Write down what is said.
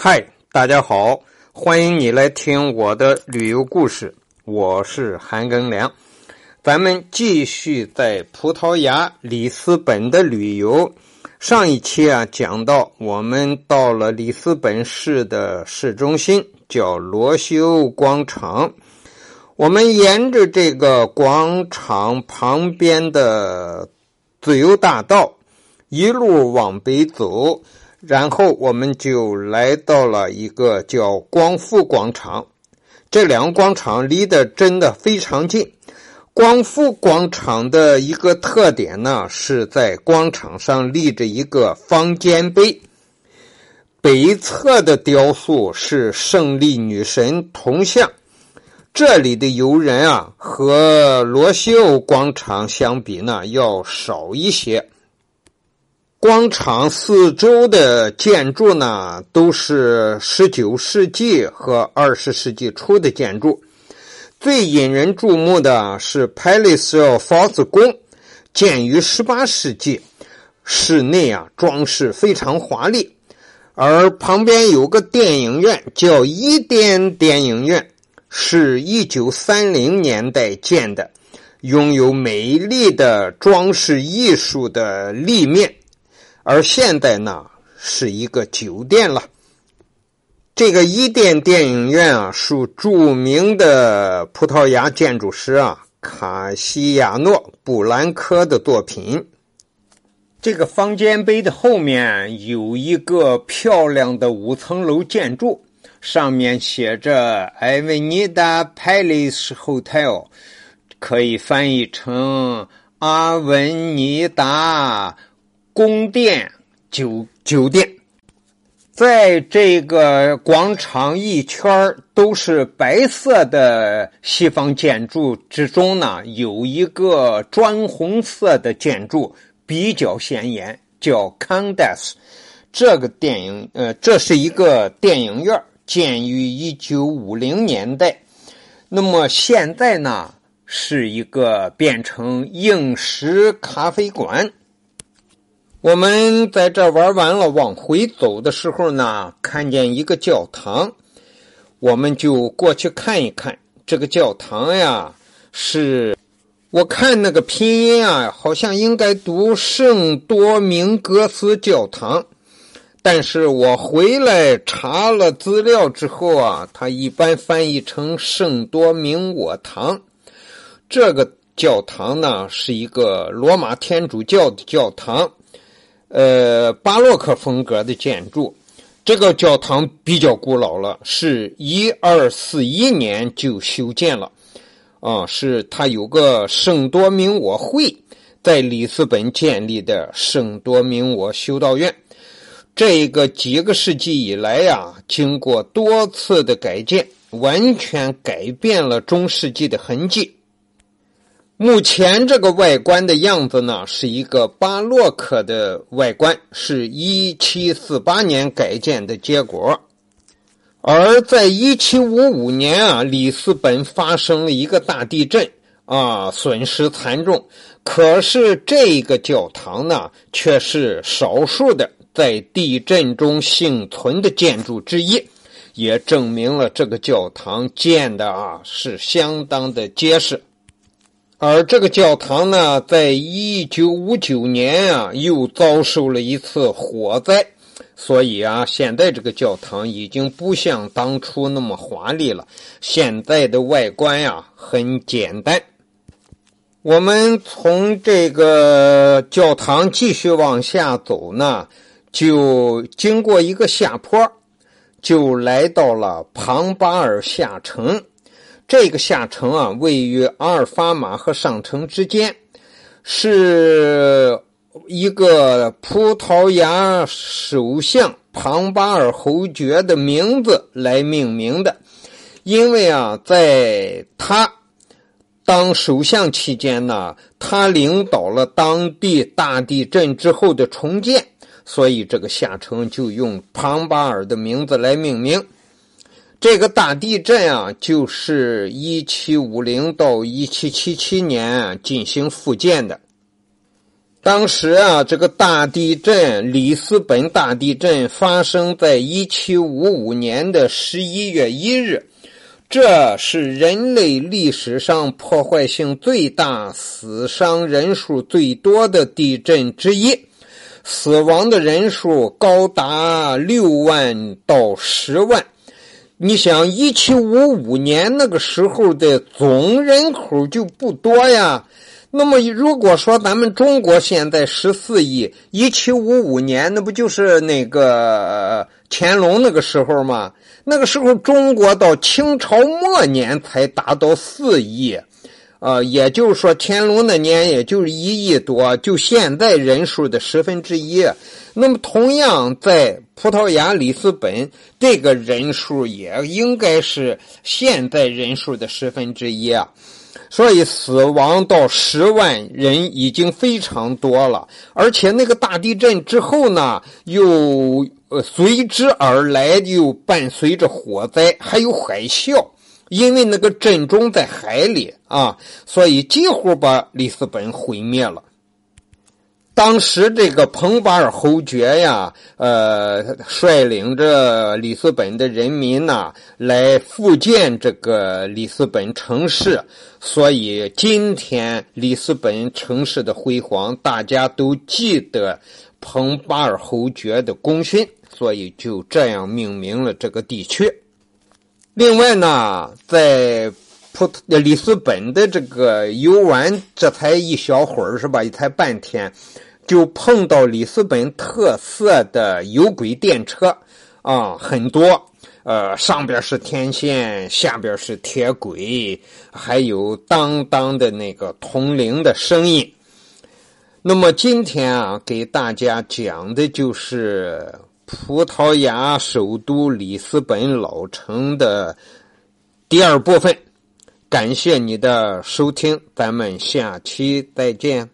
嗨，大家好，欢迎你来听我的旅游故事，我是韩庚良。咱们继续在葡萄牙里斯本的旅游。上一期啊，讲到我们到了里斯本市的市中心，叫罗修广场。我们沿着这个广场旁边的自由大道一路往北走。然后我们就来到了一个叫光复广场，这两个广场离得真的非常近。光复广场的一个特点呢，是在广场上立着一个方尖碑，北侧的雕塑是胜利女神铜像。这里的游人啊，和罗西欧广场相比呢，要少一些。广场四周的建筑呢，都是十九世纪和二十世纪初的建筑。最引人注目的是 Palace of Force 宫，建于十八世纪，室内啊装饰非常华丽。而旁边有个电影院，叫伊甸电影院，是一九三零年代建的，拥有美丽的装饰艺术的立面。而现在呢，是一个酒店了。这个伊甸电影院啊，属著名的葡萄牙建筑师啊卡西亚诺·布兰科的作品。这个方尖碑的后面有一个漂亮的五层楼建筑，上面写着“艾维尼达 Palace Hotel”，可以翻译成“阿文尼达”。宫殿酒酒店，在这个广场一圈都是白色的西方建筑之中呢，有一个砖红色的建筑比较显眼，叫 Candas。这个电影，呃，这是一个电影院，建于一九五零年代。那么现在呢，是一个变成硬石咖啡馆。我们在这玩完了，往回走的时候呢，看见一个教堂，我们就过去看一看。这个教堂呀，是我看那个拼音啊，好像应该读圣多明戈斯教堂，但是我回来查了资料之后啊，它一般翻译成圣多明我堂。这个教堂呢，是一个罗马天主教的教堂。呃，巴洛克风格的建筑，这个教堂比较古老了，是一二四一年就修建了，啊，是它有个圣多明我会在里斯本建立的圣多明我修道院，这个几个世纪以来呀，经过多次的改建，完全改变了中世纪的痕迹。目前这个外观的样子呢，是一个巴洛克的外观，是一七四八年改建的结果。而在一七五五年啊，里斯本发生了一个大地震啊，损失惨重。可是这个教堂呢，却是少数的在地震中幸存的建筑之一，也证明了这个教堂建的啊是相当的结实。而这个教堂呢，在一九五九年啊，又遭受了一次火灾，所以啊，现在这个教堂已经不像当初那么华丽了。现在的外观呀，很简单。我们从这个教堂继续往下走呢，就经过一个下坡，就来到了庞巴尔下城。这个下城啊，位于阿尔法马和上城之间，是一个葡萄牙首相庞巴尔侯爵的名字来命名的。因为啊，在他当首相期间呢，他领导了当地大地震之后的重建，所以这个下城就用庞巴尔的名字来命名。这个大地震啊，就是一七五零到一七七七年进行复建的。当时啊，这个大地震——里斯本大地震，发生在一七五五年的十一月一日。这是人类历史上破坏性最大、死伤人数最多的地震之一，死亡的人数高达六万到十万。你想，一七五五年那个时候的总人口就不多呀。那么，如果说咱们中国现在十四亿，一七五五年那不就是那个乾隆那个时候吗？那个时候中国到清朝末年才达到四亿，啊，也就是说乾隆那年也就是一亿多，就现在人数的十分之一。那么，同样在葡萄牙里斯本，这个人数也应该是现在人数的十分之一啊。所以死亡到十万人已经非常多了，而且那个大地震之后呢，又呃随之而来又伴随着火灾，还有海啸，因为那个震中在海里啊，所以几乎把里斯本毁灭了。当时这个彭巴尔侯爵呀，呃，率领着里斯本的人民呐，来复建这个里斯本城市，所以今天里斯本城市的辉煌，大家都记得彭巴尔侯爵的功勋，所以就这样命名了这个地区。另外呢，在普里斯本的这个游玩，这才一小会儿是吧？也才半天。就碰到里斯本特色的有轨电车啊，很多，呃，上边是天线，下边是铁轨，还有当当的那个铜铃的声音。那么今天啊，给大家讲的就是葡萄牙首都里斯本老城的第二部分。感谢你的收听，咱们下期再见。